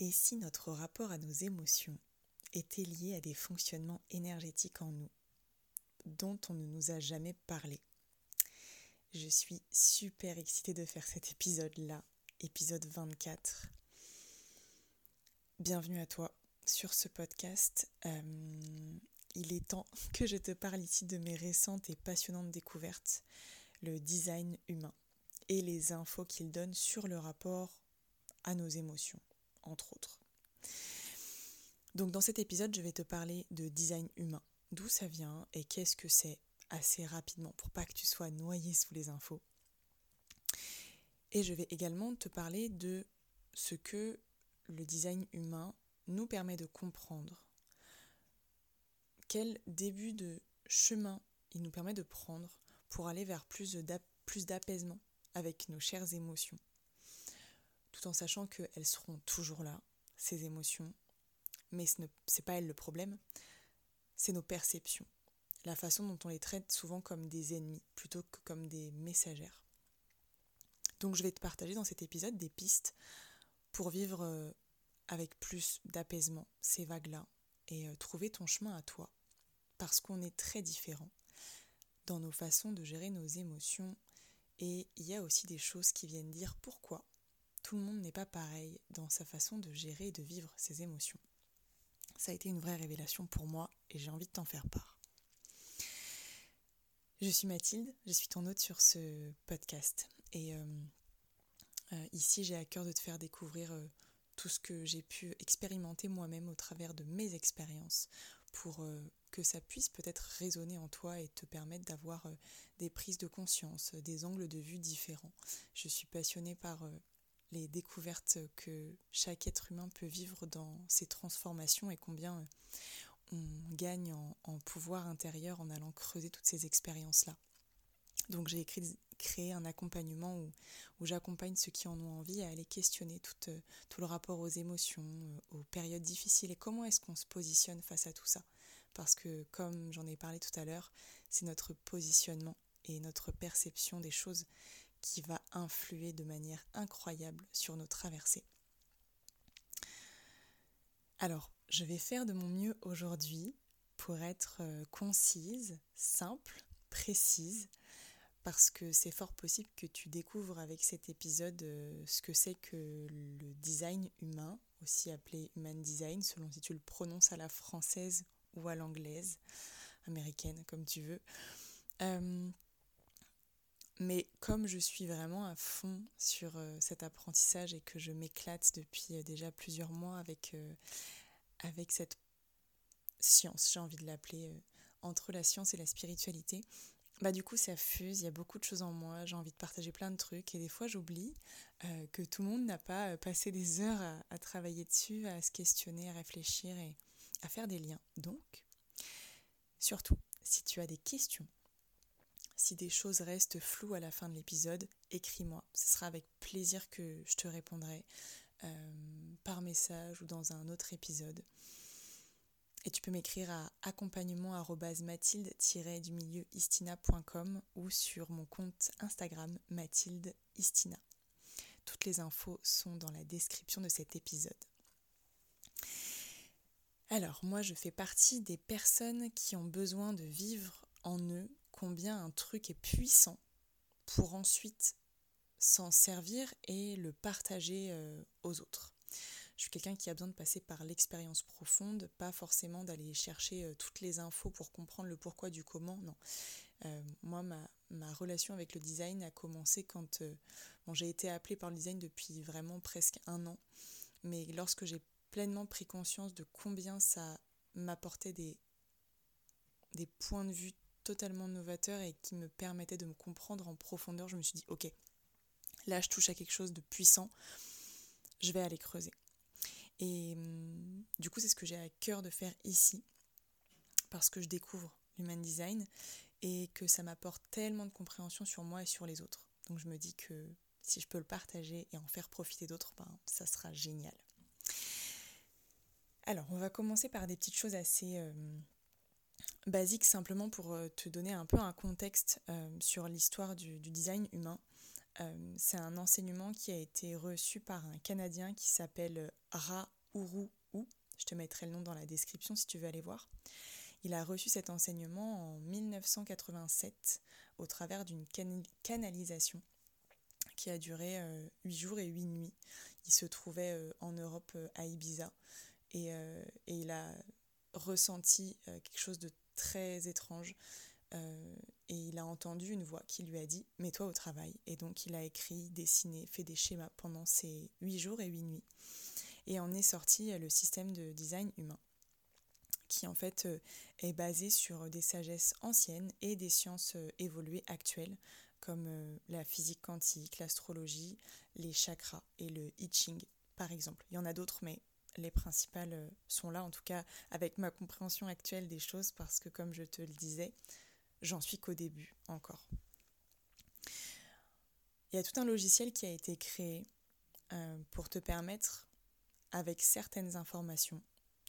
Et si notre rapport à nos émotions était lié à des fonctionnements énergétiques en nous dont on ne nous a jamais parlé Je suis super excitée de faire cet épisode-là, épisode 24. Bienvenue à toi sur ce podcast. Euh, il est temps que je te parle ici de mes récentes et passionnantes découvertes, le design humain et les infos qu'il donne sur le rapport à nos émotions entre autres. Donc dans cet épisode, je vais te parler de design humain, d'où ça vient et qu'est-ce que c'est assez rapidement pour pas que tu sois noyé sous les infos. Et je vais également te parler de ce que le design humain nous permet de comprendre, quel début de chemin il nous permet de prendre pour aller vers plus d'apaisement avec nos chères émotions tout en sachant qu'elles seront toujours là, ces émotions. Mais ce n'est pas elles le problème, c'est nos perceptions, la façon dont on les traite souvent comme des ennemis plutôt que comme des messagères. Donc je vais te partager dans cet épisode des pistes pour vivre euh, avec plus d'apaisement ces vagues-là et euh, trouver ton chemin à toi. Parce qu'on est très différents dans nos façons de gérer nos émotions et il y a aussi des choses qui viennent dire pourquoi tout le monde n'est pas pareil dans sa façon de gérer et de vivre ses émotions. Ça a été une vraie révélation pour moi et j'ai envie de t'en faire part. Je suis Mathilde, je suis ton hôte sur ce podcast et euh, euh, ici j'ai à cœur de te faire découvrir euh, tout ce que j'ai pu expérimenter moi-même au travers de mes expériences pour que ça puisse peut-être résonner en toi et te permettre d'avoir des prises de conscience, des angles de vue différents. Je suis passionnée par les découvertes que chaque être humain peut vivre dans ses transformations et combien euh, on gagne en, pouvoir intérieur en allant creuser toutes ces expériences-là. Donc j'ai créé un accompagnement où, j'accompagne ceux qui en ont envie à aller questionner tout, euh, tout le rapport aux émotions, euh, aux périodes difficiles et comment est-ce qu'on se positionne face à tout ça. Parce que comme j'en ai parlé tout à l'heure, c'est notre positionnement et notre perception des choses qui va influer de manière incroyable sur nos traversées. Alors, je vais faire de mon mieux aujourd'hui pour être euh, concise, simple, précise, parce que c'est fort possible que tu découvres avec cet épisode euh, ce que c'est que le design humain, aussi appelé human design, selon si tu le prononces à la française ou à l'anglaise, américaine, comme tu veux. Euh, mais comme je suis vraiment à fond sur euh, cet apprentissage et que je m'éclate depuis euh, déjà plusieurs mois avec, euh, avec cette science, j'ai envie de l'appeler, entre la science et la spiritualité, bah du coup ça fuse, il y a beaucoup de choses en moi, j'ai envie de partager plein de trucs et des fois j'oublie que tout le monde n'a pas passé des heures à, à, travailler dessus, à se questionner, à réfléchir et à faire des liens. Donc, surtout, si tu as des questions si des choses restent floues à la fin de l'épisode, écris-moi. Ce sera avec plaisir que je te répondrai euh, par message ou dans un autre épisode. Et tu peux m'écrire à accompagnement-mathilde-du milieu istina.com ou sur mon compte Instagram Mathilde Istina. Toutes les infos sont dans la description de cet épisode. Alors, moi, je fais partie des personnes qui ont besoin de vivre en eux combien un truc est puissant pour ensuite s'en servir et le partager euh, aux autres. Je suis quelqu'un qui a besoin de passer par l'expérience profonde, pas forcément d'aller chercher euh, toutes les infos pour comprendre le pourquoi du comment, non. Euh, moi, ma, relation avec le design a commencé quand j'ai été appelée par le design depuis vraiment presque un an, mais lorsque j'ai pleinement pris conscience de combien ça m'apportait des points de vue totalement novateur et qui me permettait de me comprendre en profondeur, je me suis dit, ok, là je touche à quelque chose de puissant, je vais aller creuser. Et hum, du coup, c'est ce que j'ai à cœur de faire ici, parce que je découvre l'human design et que ça m'apporte tellement de compréhension sur moi et sur les autres. Donc je me dis que si je peux le partager et en faire profiter d'autres, ben, ça sera génial. Alors, on va commencer par des petites choses assez hum, basique simplement pour euh, te donner un peu un contexte euh, sur l'histoire du, design humain. Euh, c'est un enseignement qui a été reçu par un Canadien qui s'appelle Ra Uru. Je te mettrai le nom dans la description si tu veux aller voir. Il a reçu cet enseignement en 1987 au travers d'une canalisation qui a duré euh, huit jours et huit nuits. Il se trouvait en Europe à Ibiza et, il a ressenti quelque chose de très étrange et il a entendu une voix qui lui a dit mets-toi au travail et donc il a écrit, dessiné, fait des schémas pendant ces huit jours et huit nuits et en est sorti le système de design humain qui en fait est basé sur des sagesses anciennes et des sciences évoluées actuelles comme euh, la physique quantique, l'astrologie, les chakras et le I Ching, par exemple. Il y en a d'autres, mais les principales euh, sont là, en tout cas avec ma compréhension actuelle des choses, parce que comme je te le disais, j'en suis qu'au début encore. Il y a tout un logiciel qui a été créé euh, pour te permettre, avec certaines informations,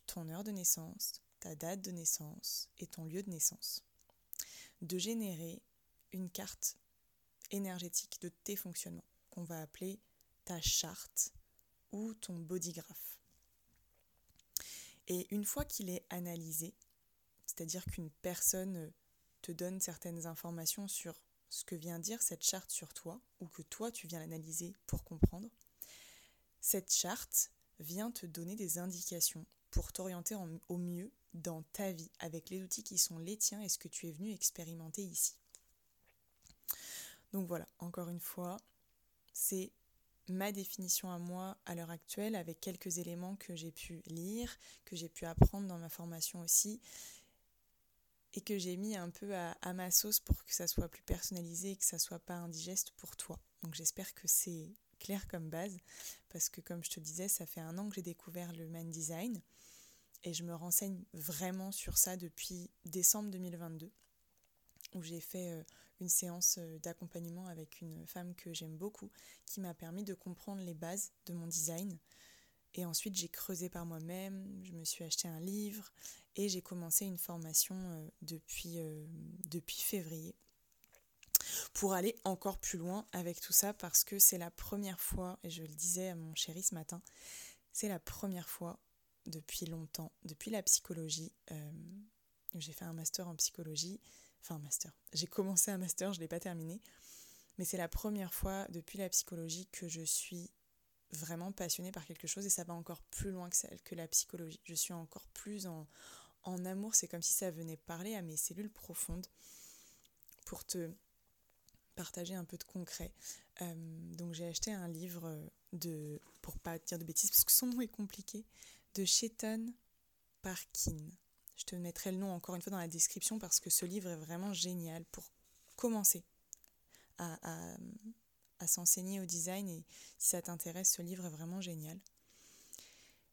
ton heure de naissance, ta date de naissance et ton lieu de naissance, de générer une carte énergétique de tes fonctionnements, qu'on va appeler ta charte ou ton bodygraph. Et une fois qu'il est analysé, c'est-à-dire qu'une personne te donne certaines informations sur ce que vient dire cette charte sur toi, ou que toi tu viens l'analyser pour comprendre, cette charte vient te donner des indications pour t'orienter au mieux dans ta vie avec les outils qui sont les tiens et ce que tu es venu expérimenter ici. Donc voilà, encore une fois, c'est ma définition à moi à l'heure actuelle avec quelques éléments que j'ai pu lire, que j'ai pu apprendre dans ma formation aussi et que j'ai mis un peu à, ma sauce pour que ça soit plus personnalisé et que ça soit pas indigeste pour toi. Donc j'espère que c'est clair comme base parce que comme je te disais, ça fait un an que j'ai découvert le man design et je me renseigne vraiment sur ça depuis décembre 2022 où j'ai fait euh, une séance euh, d'accompagnement avec une femme que j'aime beaucoup qui m'a permis de comprendre les bases de mon design. Et ensuite, j'ai creusé par moi-même, je me suis acheté un livre et j'ai commencé une formation euh, depuis, depuis février pour aller encore plus loin avec tout ça parce que c'est la première fois, et je le disais à mon chéri ce matin, c'est la première fois depuis longtemps, depuis la psychologie, j'ai fait un master en psychologie, enfin master. J'ai commencé un master, je ne l'ai pas terminé. Mais c'est la première fois depuis la psychologie que je suis vraiment passionnée par quelque chose et ça va encore plus loin que, celle, que la psychologie. Je suis encore plus en, amour, c'est comme si ça venait parler à mes cellules profondes pour te partager un peu de concret. Euh, donc j'ai acheté un livre de, pour pas dire de bêtises parce que son nom est compliqué, de Chetan Parkin. Je te mettrai le nom encore une fois dans la description parce que ce livre est vraiment génial pour commencer à, s'enseigner au design et si ça t'intéresse, ce livre est vraiment génial.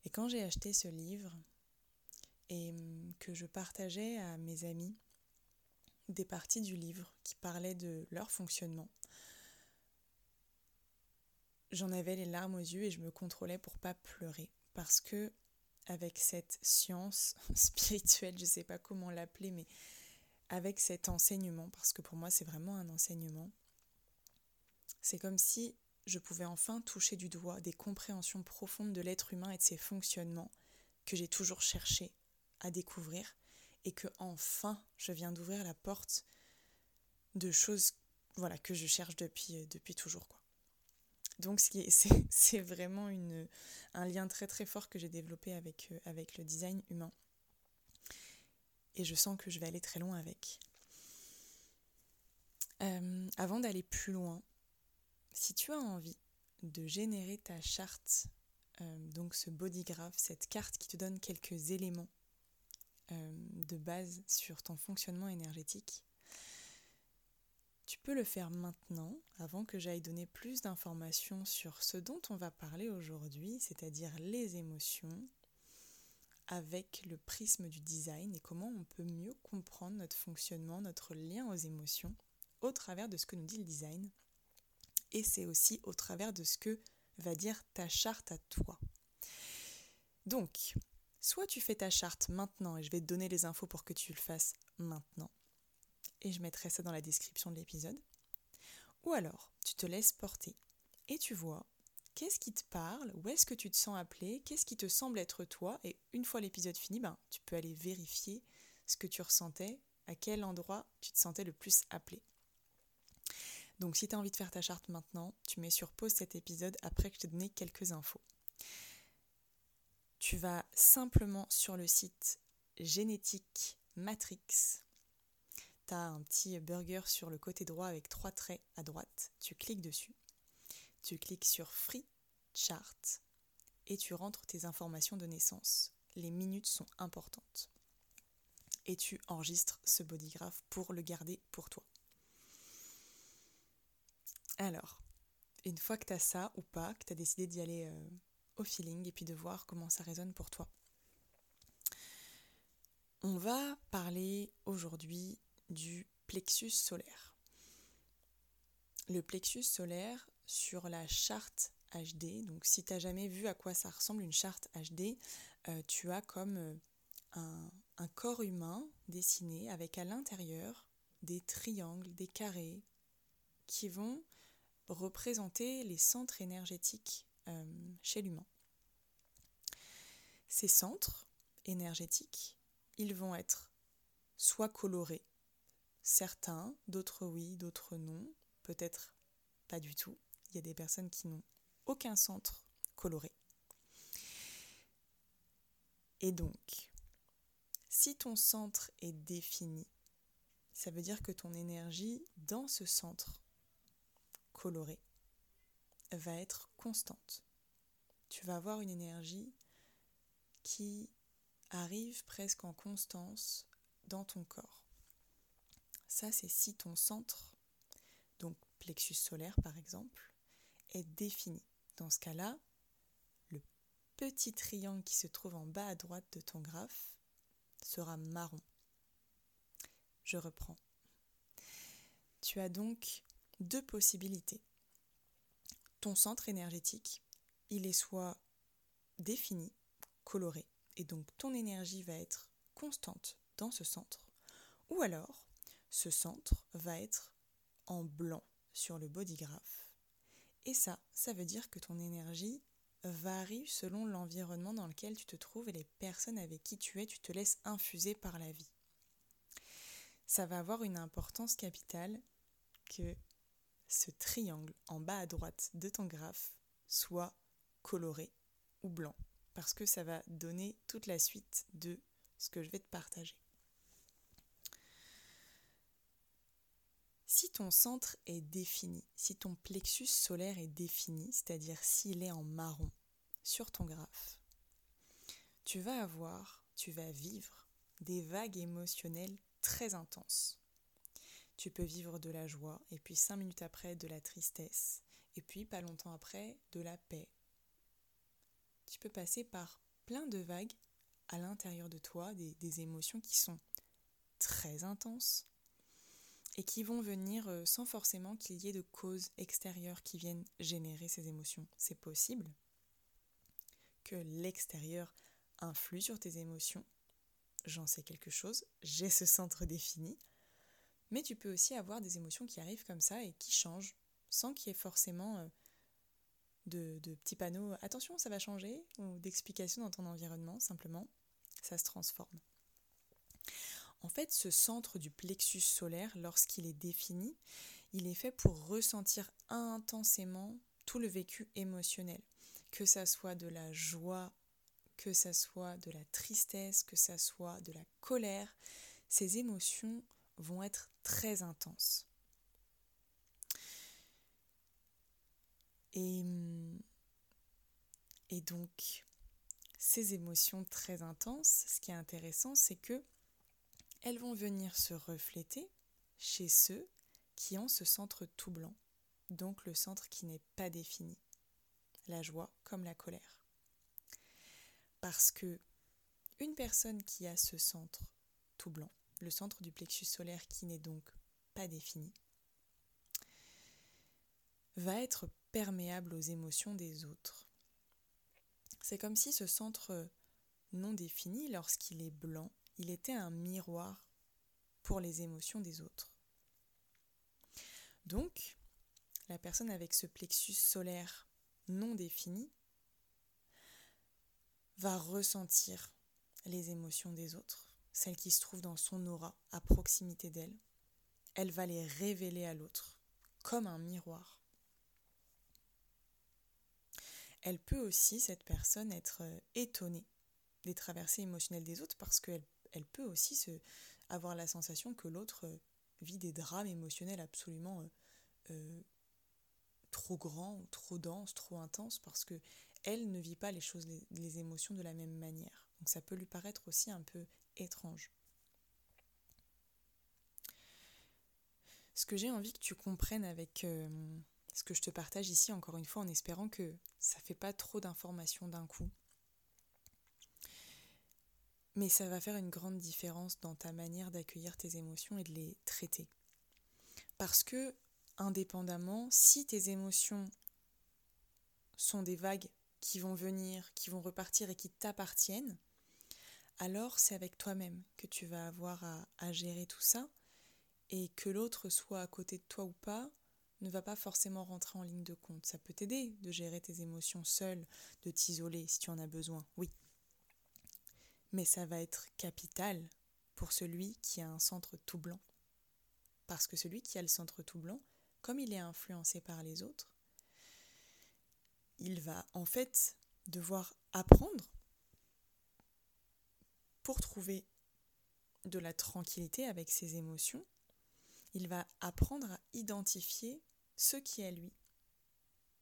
Et quand j'ai acheté ce livre et hum, que je partageais à mes amis des parties du livre qui parlaient de leur fonctionnement, j'en avais les larmes aux yeux et je me contrôlais pour pas pleurer parce que avec cette science spirituelle, je ne sais pas comment l'appeler, mais avec cet enseignement, parce que pour moi c'est vraiment un enseignement, c'est comme si je pouvais enfin toucher du doigt des compréhensions profondes de l'être humain et de ses fonctionnements que j'ai toujours cherché à découvrir et que enfin je viens d'ouvrir la porte de choses voilà que je cherche depuis, depuis toujours. Donc c'est vraiment un lien très très fort que j'ai développé avec, euh, avec le design humain. Et je sens que je vais aller très loin avec. Euh, avant d'aller plus loin, si tu as envie de générer ta charte, euh, donc ce bodygraph, cette carte qui te donne quelques éléments de base sur ton fonctionnement énergétique, tu peux le faire maintenant, avant que j'aille donner plus d'informations sur ce dont on va parler aujourd'hui, c'est-à-dire les émotions, avec le prisme du design et comment on peut mieux comprendre notre fonctionnement, notre lien aux émotions au travers de ce que nous dit le design. Et c'est aussi au travers de ce que va dire ta charte à toi. Donc, soit tu fais ta charte maintenant et je vais te donner les infos pour que tu le fasses maintenant, et je mettrai ça dans la description de l'épisode. Ou alors, tu te laisses porter et tu vois qu'est-ce qui te parle, où est-ce que tu te sens appelé, qu'est-ce qui te semble être toi, et une fois l'épisode fini, ben, tu peux aller vérifier ce que tu ressentais, à quel endroit tu te sentais le plus appelé. Donc si tu as envie de faire ta charte maintenant, tu mets sur pause cet épisode après que je t'ai donné quelques infos. Tu vas simplement sur le site Génétique Matrix. Un petit burger sur le côté droit avec trois traits à droite. Tu cliques dessus. Tu cliques sur Free Chart et tu rentres tes informations de naissance. Les minutes sont importantes. Et tu enregistres ce bodygraph pour le garder pour toi. Alors, une fois que tu as ça ou pas, que tu as décidé d'y aller euh, au feeling et puis de voir comment ça résonne pour toi. On va parler aujourd'hui du plexus solaire. Le plexus solaire sur la charte HD, donc si tu n'as jamais vu à quoi ça ressemble une charte HD, euh, tu as comme euh, un, corps humain dessiné avec à l'intérieur des triangles, des carrés qui vont représenter les centres énergétiques euh, chez l'humain. Ces centres énergétiques, ils vont être soit colorés, certains, d'autres oui, d'autres non, peut-être pas du tout. Il y a des personnes qui n'ont aucun centre coloré. Et donc, si ton centre est défini, ça veut dire que ton énergie dans ce centre colorée va être constante. Tu vas avoir une énergie qui arrive presque en constance dans ton corps. Ça, c'est si ton centre, donc plexus solaire par exemple, est défini. Dans ce cas-là, le petit triangle qui se trouve en bas à droite de ton graphe sera marron. Je reprends. Tu as donc deux possibilités. Ton centre énergétique, il est soit défini, coloré, et donc ton énergie va être constante dans ce centre, ou alors ce centre va être en blanc sur le bodygraph. Et ça, ça veut dire que ton énergie varie selon l'environnement dans lequel tu te trouves et les personnes avec qui tu es, tu te laisses infuser par la vie. Ça va avoir une importance capitale que ce triangle en bas à droite de ton graphe soit coloré ou blanc, parce que ça va donner toute la suite de ce que je vais te partager. Si ton centre est défini, si ton plexus solaire est défini, c'est-à-dire s'il est en marron sur ton graphe, tu vas avoir, tu vas vivre des vagues émotionnelles très intenses. Tu peux vivre de la joie, et puis cinq minutes après de la tristesse, et puis pas longtemps après de la paix. Tu peux passer par plein de vagues à l'intérieur de toi, des, des, émotions qui sont très intenses et qui vont venir euh, sans forcément qu'il y ait de causes extérieures qui viennent générer ces émotions. C'est possible que l'extérieur influe sur tes émotions. J'en sais quelque chose, j'ai ce centre défini, mais tu peux aussi avoir des émotions qui arrivent comme ça et qui changent, sans qu'il y ait forcément euh, de, de, petits panneaux attention, ça va changer, ou d'explications dans ton environnement, simplement, ça se transforme. En fait, ce centre du plexus solaire, lorsqu'il est défini, il est fait pour ressentir intensément tout le vécu émotionnel, que ça soit de la joie, que ça soit de la tristesse, que ça soit de la colère, ces émotions vont être très intenses. Et, et donc, ces émotions très intenses, ce qui est intéressant, c'est que elles vont venir se refléter chez ceux qui ont ce centre tout blanc, donc le centre qui n'est pas défini, la joie comme la colère. Parce que une personne qui a ce centre tout blanc, le centre du plexus solaire qui n'est donc pas défini, va être perméable aux émotions des autres. C'est comme si ce centre non défini, lorsqu'il est blanc, il était un miroir pour les émotions des autres. Donc, la personne avec ce plexus solaire non défini va ressentir les émotions des autres, celles qui se trouvent dans son aura, à proximité d'elle. Elle va les révéler à l'autre, comme un miroir. Elle peut aussi, cette personne, être euh, étonnée des traversées émotionnelles des autres parce qu'elle elle peut aussi avoir la sensation que l'autre euh, vit des drames émotionnels absolument euh, trop grands, trop denses, trop intenses parce que elle ne vit pas les choses, les, émotions de la même manière. Donc ça peut lui paraître aussi un peu étrange. Ce que j'ai envie que tu comprennes avec ce que je te partage ici, encore une fois, en espérant que ça ne fait pas trop d'informations d'un coup. Mais ça va faire une grande différence dans ta manière d'accueillir tes émotions et de les traiter. Parce que, indépendamment, si tes émotions sont des vagues qui vont venir, qui vont repartir et qui t'appartiennent, alors c'est avec toi-même que tu vas avoir à, gérer tout ça et que l'autre soit à côté de toi ou pas, ne va pas forcément rentrer en ligne de compte. Ça peut t'aider de gérer tes émotions seul, de t'isoler si tu en as besoin, oui. Mais ça va être capital pour celui qui a un centre tout blanc. Parce que celui qui a le centre tout blanc, comme il est influencé par les autres, il va en fait devoir apprendre pour trouver de la tranquillité avec ses émotions, il va apprendre à identifier ce qui est lui,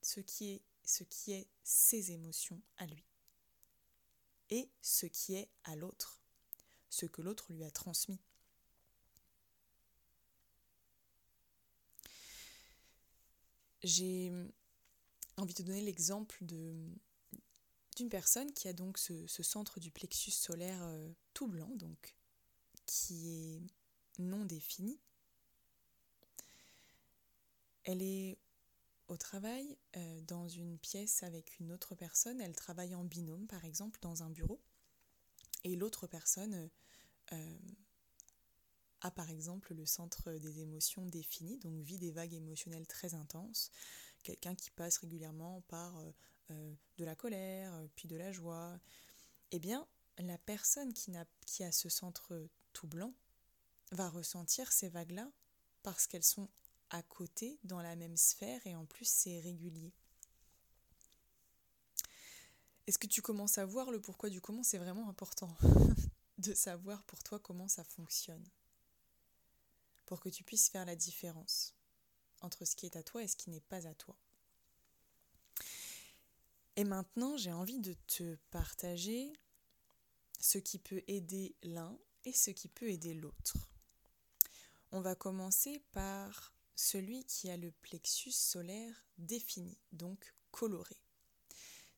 ce qui est, ce qui est ses émotions à lui, et ce qui est à l'autre, ce que l'autre lui a transmis. J'ai envie de donner l'exemple d'une personne qui a donc ce, centre du plexus solaire euh, tout blanc, donc qui est non défini, elle est au travail, euh, dans une pièce avec une autre personne. Elle travaille en binôme, par exemple, dans un bureau. Et l'autre personne euh, a, par exemple, le centre des émotions défini, donc vit des vagues émotionnelles très intenses. Quelqu'un qui passe régulièrement par euh, de la colère, puis de la joie. Eh bien, la personne qui, a, qui a ce centre tout blanc va ressentir ces vagues-là parce qu'elles sont à côté, dans la même sphère, et en plus c'est régulier. Est-ce que tu commences à voir le pourquoi du comment? C'est vraiment important de savoir pour toi comment ça fonctionne. Pour que tu puisses faire la différence entre ce qui est à toi et ce qui n'est pas à toi. Et maintenant, j'ai envie de te partager ce qui peut aider l'un et ce qui peut aider l'autre. On va commencer par celui qui a le plexus solaire défini, donc coloré.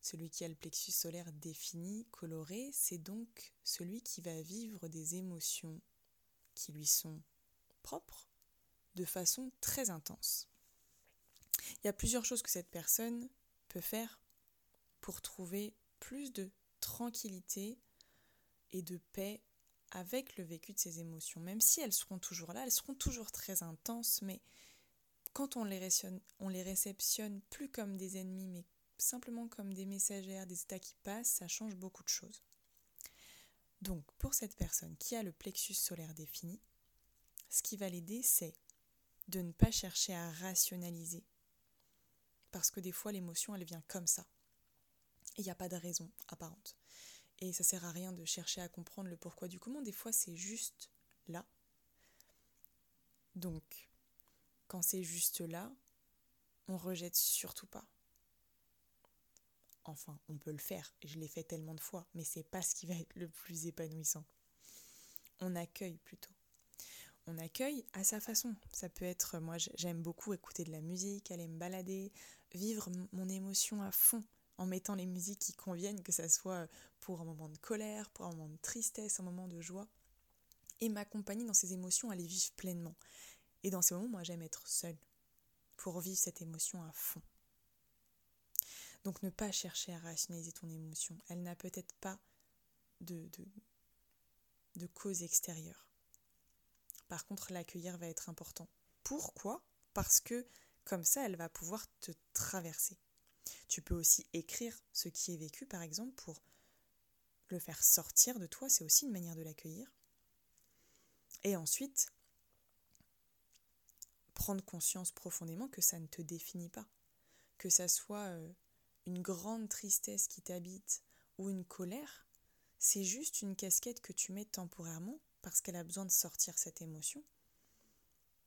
Celui qui a le plexus solaire défini, coloré, c'est donc celui qui va vivre des émotions qui lui sont propres de façon très intense. Il y a plusieurs choses que cette personne peut faire pour trouver plus de tranquillité et de paix avec le vécu de ses émotions. Même si elles seront toujours là, elles seront toujours très intenses, mais quand on les, on les réceptionne plus comme des ennemis, mais simplement comme des messagères, des états qui passent, ça change beaucoup de choses. Donc, pour cette personne qui a le plexus solaire défini, ce qui va l'aider, c'est de ne pas chercher à rationaliser. Parce que des fois, l'émotion, elle vient comme ça. Et il n'y a pas de raison apparente. Et ça sert à rien de chercher à comprendre le pourquoi du comment. Des fois, c'est juste là. Donc, quand c'est juste là, on rejette surtout pas. Enfin, on peut le faire, je l'ai fait tellement de fois, mais c'est pas ce qui va être le plus épanouissant. On accueille plutôt. On accueille à sa façon. Ça peut être, moi j'aime beaucoup écouter de la musique, aller me balader, vivre mon émotion à fond en mettant les musiques qui conviennent, que ça soit pour un moment de colère, pour un moment de tristesse, un moment de joie, et m'accompagner dans ces émotions à les vivre pleinement. Et dans ces moments, moi, j'aime être seule pour vivre cette émotion à fond. Donc ne pas chercher à rationaliser ton émotion. Elle n'a peut-être pas de, de, de, cause extérieure. Par contre, l'accueillir va être important. Pourquoi? Parce que Comme ça, elle va pouvoir te traverser. Tu peux aussi écrire ce qui est vécu, par exemple, pour le faire sortir de toi. C'est aussi une manière de l'accueillir. Et ensuite, prendre conscience profondément que ça ne te définit pas. Que ça soit euh, une grande tristesse qui t'habite ou une colère, c'est juste une casquette que tu mets temporairement parce qu'elle a besoin de sortir cette émotion.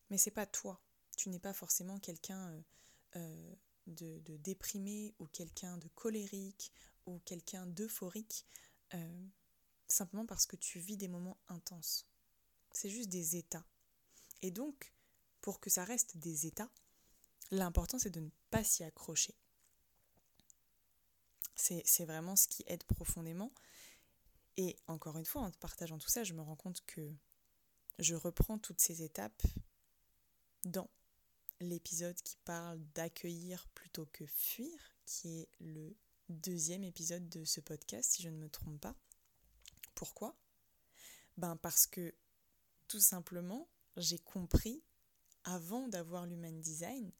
Mais c'est pas toi. Tu n'es pas forcément quelqu'un euh, euh, de, déprimé ou quelqu'un de colérique ou quelqu'un d'euphorique simplement parce que tu vis des moments intenses. C'est juste des états. Et donc, pour que ça reste des états, l'important c'est de ne pas s'y accrocher. C'est vraiment ce qui aide profondément. Et encore une fois, en partageant tout ça, je me rends compte que je reprends toutes ces étapes dans l'épisode qui parle d'accueillir plutôt que fuir, qui est le deuxième épisode de ce podcast, si je ne me trompe pas. Pourquoi? Ben parce que tout simplement, j'ai compris avant d'avoir l'human design,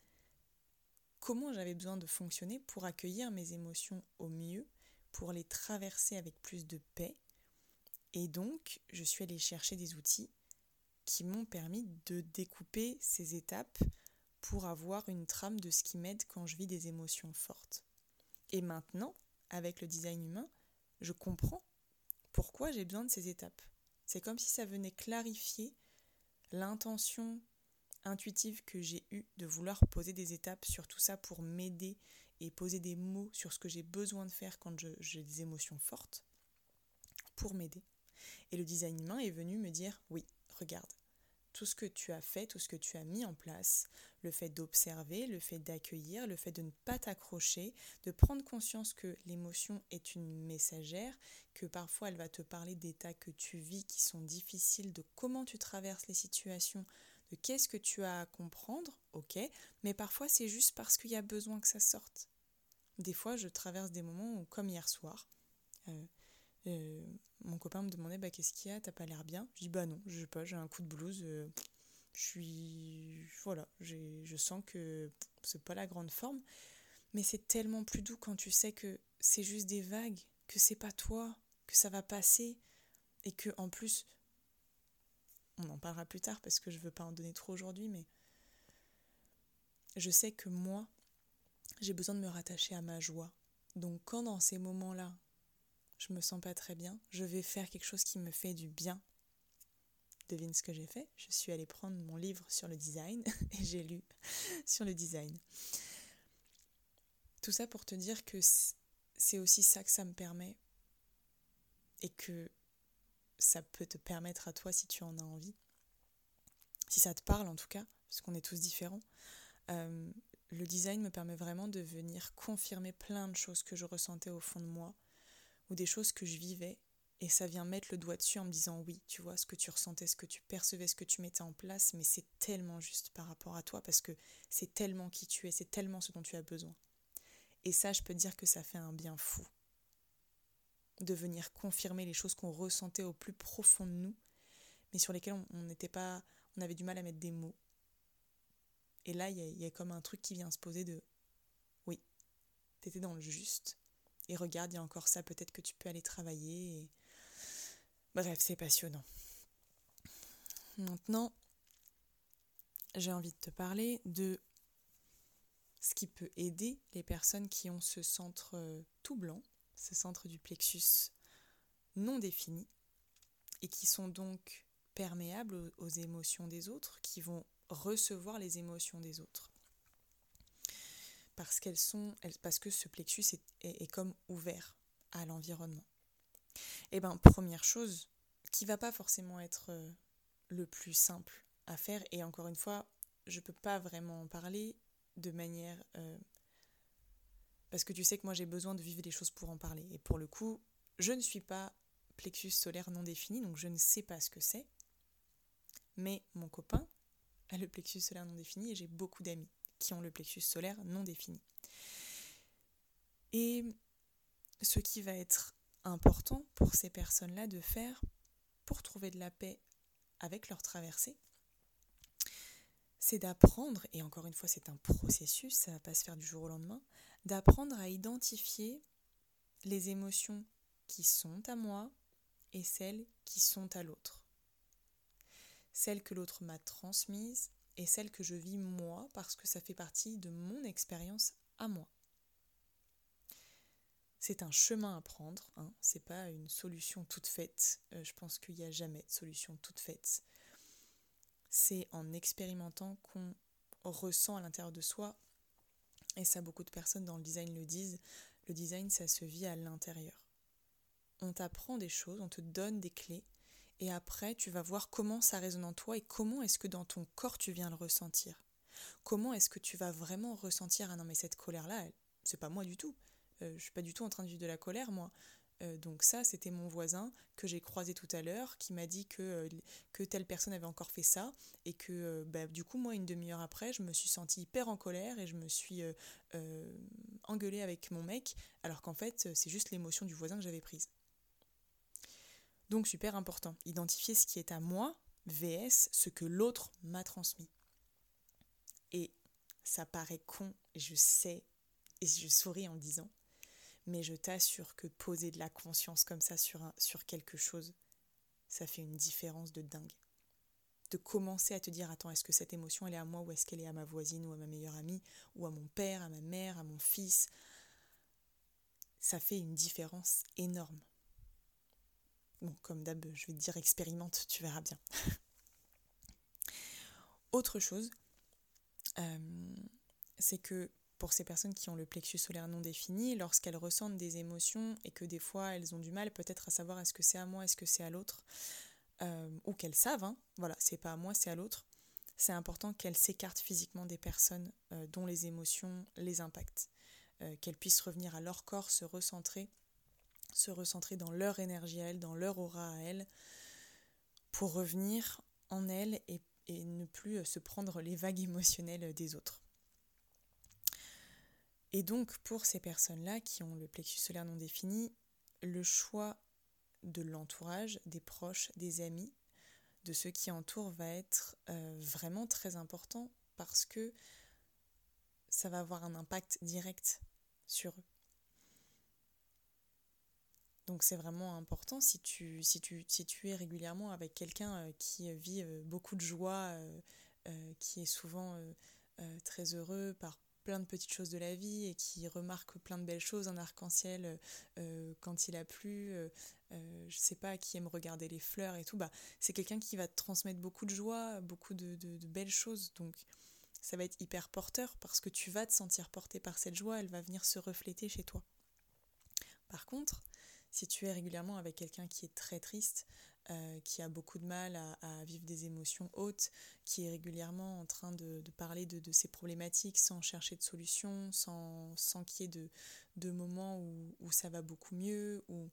comment j'avais besoin de fonctionner pour accueillir mes émotions au mieux, pour les traverser avec plus de paix. Et donc, je suis allée chercher des outils qui m'ont permis de découper ces étapes pour avoir une trame de ce qui m'aide quand je vis des émotions fortes. Et maintenant, avec le design humain, je comprends pourquoi j'ai besoin de ces étapes. C'est comme si ça venait clarifier l'intention intuitive que j'ai eue de vouloir poser des étapes sur tout ça pour m'aider et poser des mots sur ce que j'ai besoin de faire quand j'ai des émotions fortes pour m'aider. Et le design humain est venu me dire oui, regarde, tout ce que tu as fait, tout ce que tu as mis en place, le fait d'observer, le fait d'accueillir, le fait de ne pas t'accrocher, de prendre conscience que l'émotion est une messagère, que parfois elle va te parler d'états que tu vis qui sont difficiles, de comment tu traverses les situations, de qu'est-ce que tu as à comprendre, ok, mais parfois c'est juste parce qu'il y a besoin que ça sorte. Des fois, je traverse des moments où, comme hier soir, euh, euh, mon copain me demandait bah, qu'est-ce qu'il y a, t'as pas l'air bien? Je dis bah non, je sais pas, j'ai un coup de blues. Euh, je suis. Voilà, je sens que c'est pas la grande forme. Mais c'est tellement plus doux quand tu sais que c'est juste des vagues, que c'est pas toi, que ça va passer. Et que en plus, on en parlera plus tard parce que je veux pas en donner trop aujourd'hui, mais je sais que moi, j'ai besoin de me rattacher à ma joie. Donc quand dans ces moments-là, je me sens pas très bien, je vais faire quelque chose qui me fait du bien. Devine ce que j'ai fait Je suis allée prendre mon livre sur le design et j'ai lu sur le design. Tout ça pour te dire que c'est aussi ça que ça me permet et que ça peut te permettre à toi si tu en as envie. Si ça te parle en tout cas, parce qu'on est tous différents. Euh, le design me permet vraiment de venir confirmer plein de choses que je ressentais au fond de moi ou des choses que je vivais et ça vient mettre le doigt dessus en me disant oui, tu vois, ce que tu ressentais, ce que tu percevais, ce que tu mettais en place, mais c'est tellement juste par rapport à toi parce que c'est tellement qui tu es, c'est tellement ce dont tu as besoin. Et ça, je peux te dire que ça fait un bien fou de venir confirmer les choses qu'on ressentait au plus profond de nous, mais sur lesquelles on n'était pas, on avait du mal à mettre des mots. Et là, il y, a comme un truc qui vient se poser de oui, t'étais dans le juste, et regarde, il y a encore ça, peut-être que tu peux aller travailler. Bref, c'est passionnant. Maintenant, j'ai envie de te parler de ce qui peut aider les personnes qui ont ce centre euh, tout blanc, ce centre du plexus non défini, et qui sont donc perméables aux émotions des autres, qui vont recevoir les émotions des autres parce qu'elles sont, parce que ce plexus est, comme ouvert à l'environnement. Et eh bien, première chose, qui va pas forcément être euh, le plus simple à faire, et encore une fois, je peux pas vraiment en parler de manière euh, parce que tu sais que moi j'ai besoin de vivre des choses pour en parler. Et pour le coup, je ne suis pas plexus solaire non défini, donc je ne sais pas ce que c'est. Mais mon copain a le plexus solaire non défini et j'ai beaucoup d'amis qui ont le plexus solaire non défini. Et ce qui va être important pour ces personnes-là de faire pour trouver de la paix avec leur traversée, c'est d'apprendre, et encore une fois c'est un processus, ça va pas se faire du jour au lendemain, d'apprendre à identifier les émotions qui sont à moi et celles qui sont à l'autre. Celles que l'autre m'a transmises et celles que je vis moi parce que ça fait partie de mon expérience à moi. C'est un chemin à prendre, hein. c'est pas une solution toute faite. Euh, je pense qu'il n'y a jamais de solution toute faite. C'est en expérimentant qu'on ressent à l'intérieur de soi, et ça beaucoup de personnes dans le design le disent, le design ça se vit à l'intérieur. On t'apprend des choses, on te donne des clés, et après tu vas voir comment ça résonne en toi et comment est-ce que dans ton corps tu viens le ressentir. Comment est-ce que tu vas vraiment ressentir ah non mais cette colère là, c'est pas moi du tout. Euh, je suis pas du tout en train de vivre de la colère moi. Euh, donc ça, c'était mon voisin que j'ai croisé tout à l'heure, qui m'a dit que, euh, telle personne avait encore fait ça, et que bah, du coup, moi, une demi-heure après, je me suis sentie hyper en colère et je me suis engueulée avec mon mec, alors qu'en fait, c'est juste l'émotion du voisin que j'avais prise. Donc super important, identifier ce qui est à moi, vs ce que l'autre m'a transmis. Et ça paraît con, je sais, et je souris en disant, mais je t'assure que poser de la conscience comme ça sur, quelque chose, ça fait une différence de dingue. De commencer à te dire, attends, est-ce que cette émotion, elle est à moi ou est-ce qu'elle est à ma voisine ou à ma meilleure amie ou à mon père, à ma mère, à mon fils? Ça fait une différence énorme. Bon, comme d'hab, je vais te dire expérimente, tu verras bien. Autre chose, euh, c'est que pour ces personnes qui ont le plexus solaire non défini, lorsqu'elles ressentent des émotions et que des fois elles ont du mal peut-être à savoir est-ce que c'est à moi, est-ce que c'est à l'autre, euh, ou qu'elles savent, hein, voilà, c'est pas à moi, c'est à l'autre, c'est important qu'elles s'écartent physiquement des personnes euh, dont les émotions les impactent, euh, qu'elles puissent revenir à leur corps, se recentrer, se recentrer dans leur énergie à elles, dans leur aura à elles, pour revenir en elles et ne plus se prendre les vagues émotionnelles des autres. Et donc pour ces personnes-là qui ont le plexus solaire non défini, le choix de l'entourage, des proches, des amis, de ceux qui entourent va être euh, vraiment très important parce que ça va avoir un impact direct sur eux. Donc c'est vraiment important si tu, si, tu, si tu es régulièrement avec quelqu'un euh, qui vit euh, beaucoup de joie, qui est souvent très heureux par plein de petites choses de la vie et qui remarque plein de belles choses, un arc-en-ciel euh, euh, quand il a plu, euh, je sais pas, qui aime regarder les fleurs et tout, bah, c'est quelqu'un qui va te transmettre beaucoup de joie, beaucoup de, de, belles choses. Donc ça va être hyper porteur parce que tu vas te sentir porté par cette joie, elle va venir se refléter chez toi. Par contre, si tu es régulièrement avec quelqu'un qui est très triste, euh, qui a beaucoup de mal à, vivre des émotions hautes, qui est régulièrement en train de, parler de, ses problématiques sans chercher de solution, sans, sans qu'il y ait de, moments où, ça va beaucoup mieux. Où...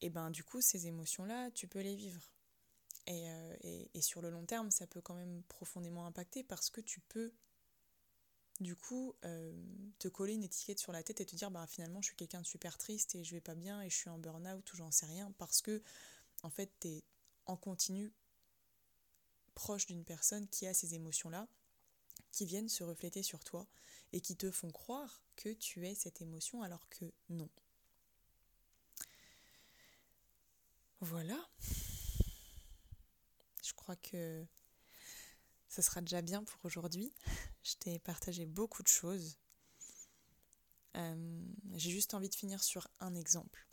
Et ben du coup, ces émotions-là, tu peux les vivre. Et, euh, et, sur le long terme, ça peut quand même profondément impacter parce que tu peux du coup euh, te coller une étiquette sur la tête et te dire bah finalement je suis quelqu'un de super triste et je vais pas bien et je suis en burn-out ou j'en sais rien parce que en fait, tu es en continu proche d'une personne qui a ces émotions-là, qui viennent se refléter sur toi et qui te font croire que tu es cette émotion alors que non. Voilà. Je crois que ça sera déjà bien pour aujourd'hui. Je t'ai partagé beaucoup de choses. Euh, j'ai juste envie de finir sur un exemple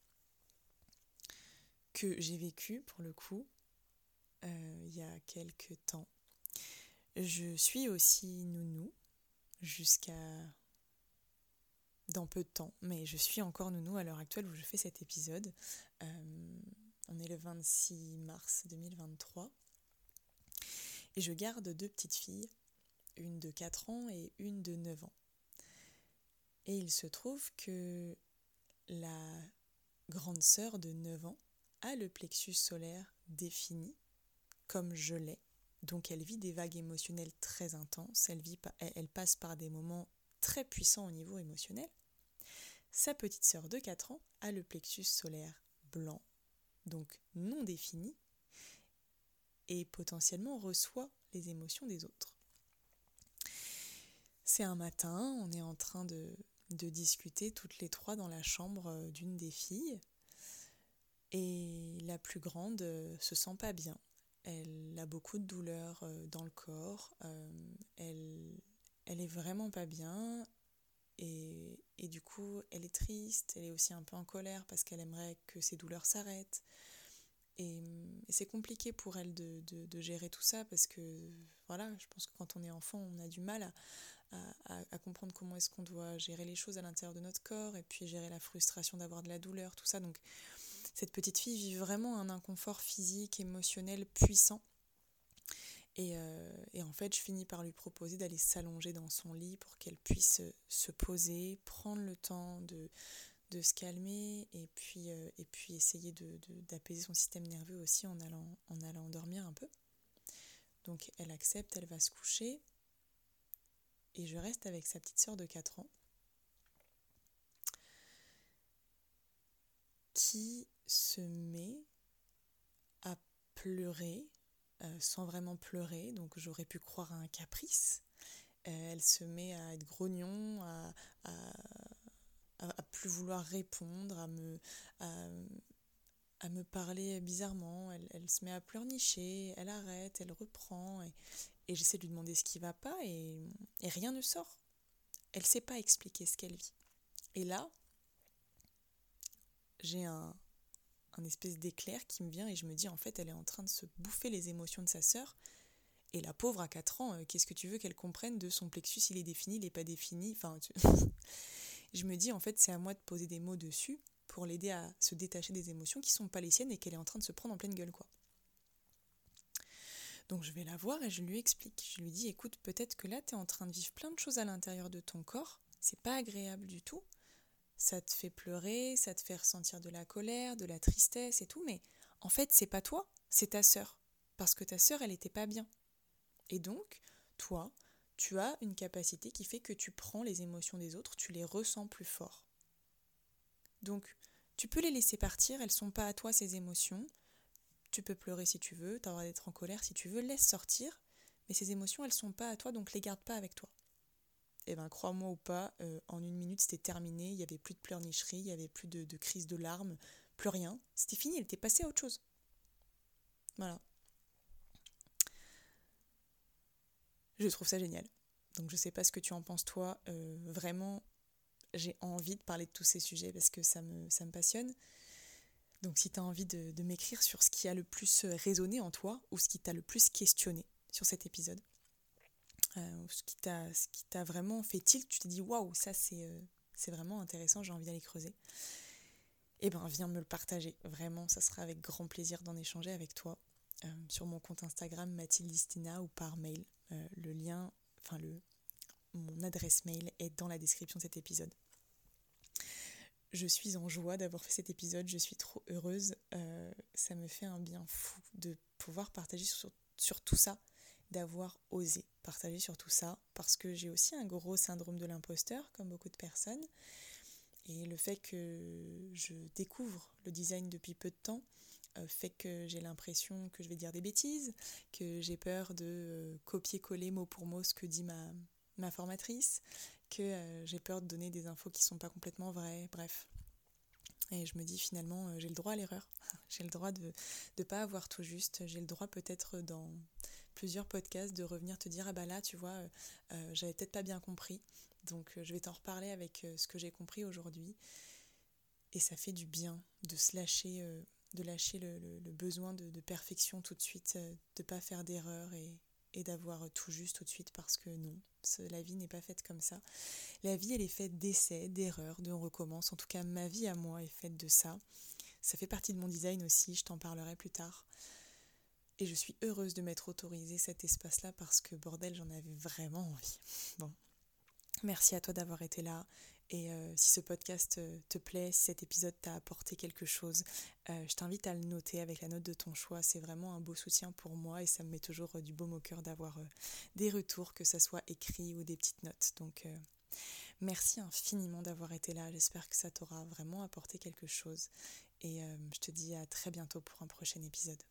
que j'ai vécu pour le coup euh, il y a quelques temps. Je suis aussi nounou jusqu'à dans peu de temps, mais je suis encore nounou à l'heure actuelle où je fais cet épisode. Euh, on est le 26 mars 2023 et je garde deux petites filles, une de 4 ans et une de 9 ans. Et il se trouve que la grande sœur de 9 ans a le plexus solaire défini, comme je l'ai. Donc elle vit des vagues émotionnelles très intenses, elle, passe par des moments très puissants au niveau émotionnel. Sa petite sœur de 4 ans a le plexus solaire blanc, donc non défini, et potentiellement reçoit les émotions des autres. C'est un matin, on est en train de, de discuter toutes les trois dans la chambre d'une des filles. Et la plus grande se sent pas bien. Elle a beaucoup de douleurs dans le corps. Elle, elle est vraiment pas bien. Et, et, du coup, elle est triste. Elle est aussi un peu en colère parce qu'elle aimerait que ses douleurs s'arrêtent. Et, c'est compliqué pour elle de, de, gérer tout ça parce que, voilà, je pense que quand on est enfant, on a du mal à, à, comprendre comment est-ce qu'on doit gérer les choses à l'intérieur de notre corps et puis gérer la frustration d'avoir de la douleur, tout ça. Donc, cette petite fille vit vraiment un inconfort physique, émotionnel puissant. Et, euh, et, en fait, je finis par lui proposer d'aller s'allonger dans son lit pour qu'elle puisse se poser, prendre le temps de, se calmer et puis, euh, essayer d'apaiser son système nerveux aussi en allant, en allant dormir un peu. Donc elle accepte, elle va se coucher et je reste avec sa petite sœur de 4 ans qui se met à pleurer euh, sans vraiment pleurer, donc j'aurais pu croire à un caprice. Euh, elle se met à être grognon, à, plus vouloir répondre, à me, parler bizarrement. Elle, se met à pleurnicher, elle arrête, elle reprend. Et, j'essaie de lui demander ce qui va pas et, rien ne sort. Elle sait pas expliquer ce qu'elle vit. Et là, j'ai un, un espèce d'éclair qui me vient et je me dis en fait elle est en train de se bouffer les émotions de sa sœur. Et la pauvre à 4 ans, euh, qu'est-ce que tu veux qu'elle comprenne de son plexus, il est défini, il n'est pas défini. Enfin, je me dis en fait c'est à moi de poser des mots dessus pour l'aider à se détacher des émotions qui sont pas les siennes et qu'elle est en train de se prendre en pleine gueule quoi. Donc je vais la voir et je lui explique. Je lui dis écoute, peut-être que là tu es en train de vivre plein de choses à l'intérieur de ton corps, c'est pas agréable du tout. Ça te fait pleurer, ça te fait ressentir de la colère, de la tristesse et tout, mais en fait, c'est pas toi, c'est ta sœur parce que ta sœur, elle était pas bien. Et donc, toi, tu as une capacité qui fait que tu prends les émotions des autres, tu les ressens plus fort. Donc, tu peux les laisser partir, elles sont pas à toi ces émotions. Tu peux pleurer si tu veux, t'avoir d'être en colère si tu veux, laisse sortir, mais ces émotions, elles sont pas à toi, donc les garde pas avec toi. Et eh ben, crois-moi ou pas, euh, en une minute, c'était terminé, il y avait plus de pleurnicherie, il y avait plus de, crise de larmes, plus rien. C'était fini, elle était passée à autre chose. Voilà. Je trouve ça génial. Donc je sais pas ce que tu en penses toi. Euh, vraiment, j'ai envie de parler de tous ces sujets parce que ça me, ça me passionne. Donc si tu as envie de, de m'écrire sur ce qui a le plus résonné en toi ou ce qui t'a le plus questionné sur cet épisode, euh, ce qui t'a vraiment fait tilt, tu t'es dit waouh, ça c'est euh, c'est vraiment intéressant, j'ai envie d'aller creuser. Eh ben viens me le partager, vraiment, ça sera avec grand plaisir d'en échanger avec toi sur mon compte Instagram Mathilde ou par mail. le lien enfin le, mon adresse mail est dans la description de cet épisode. Je suis en joie d'avoir fait cet épisode, je suis trop heureuse. Euh, ça me fait un bien fou de pouvoir partager sur, sur tout ça, d'avoir osé partager sur tout ça, parce que j'ai aussi un gros syndrome de l'imposteur, comme beaucoup de personnes. Et le fait que je découvre le design depuis peu de temps euh, fait que j'ai l'impression que je vais dire des bêtises, que j'ai peur de euh, copier-coller mot pour mot ce que dit ma, ma formatrice, que euh, j'ai peur de donner des infos qui sont pas complètement vraies, bref. Et je me dis finalement, j'ai le droit à l'erreur, j'ai le droit de ne pas avoir tout juste, j'ai le droit peut-être dans plusieurs podcasts de revenir te dire, ah bah là, tu vois, j'avais peut-être pas bien compris, donc je vais t'en reparler avec ce que j'ai compris aujourd'hui. Et ça fait du bien de se lâcher de lâcher le, besoin de, perfection tout de suite, euh, de pas faire d'erreur et, d'avoir tout juste tout de suite parce que non, la vie n'est pas faite comme ça. La vie, elle est faite d'essais, d'erreurs, de on recommence. En tout cas, ma vie à moi est faite de ça. Ça fait partie de mon design aussi, je t'en parlerai plus tard. Et je suis heureuse de m'être autorisée cet espace-là parce que bordel, j'en avais vraiment envie. Bon, merci à toi d'avoir été là. Et euh, si ce podcast euh, te plaît, si cet épisode t'a apporté quelque chose, euh, je t'invite à le noter avec la note de ton choix. C'est vraiment un beau soutien pour moi et ça me met toujours du baume au cœur d'avoir des retours, que ce soit écrit ou des petites notes. Donc merci infiniment d'avoir été là. J'espère que ça t'aura vraiment apporté quelque chose. Et je te dis à très bientôt pour un prochain épisode.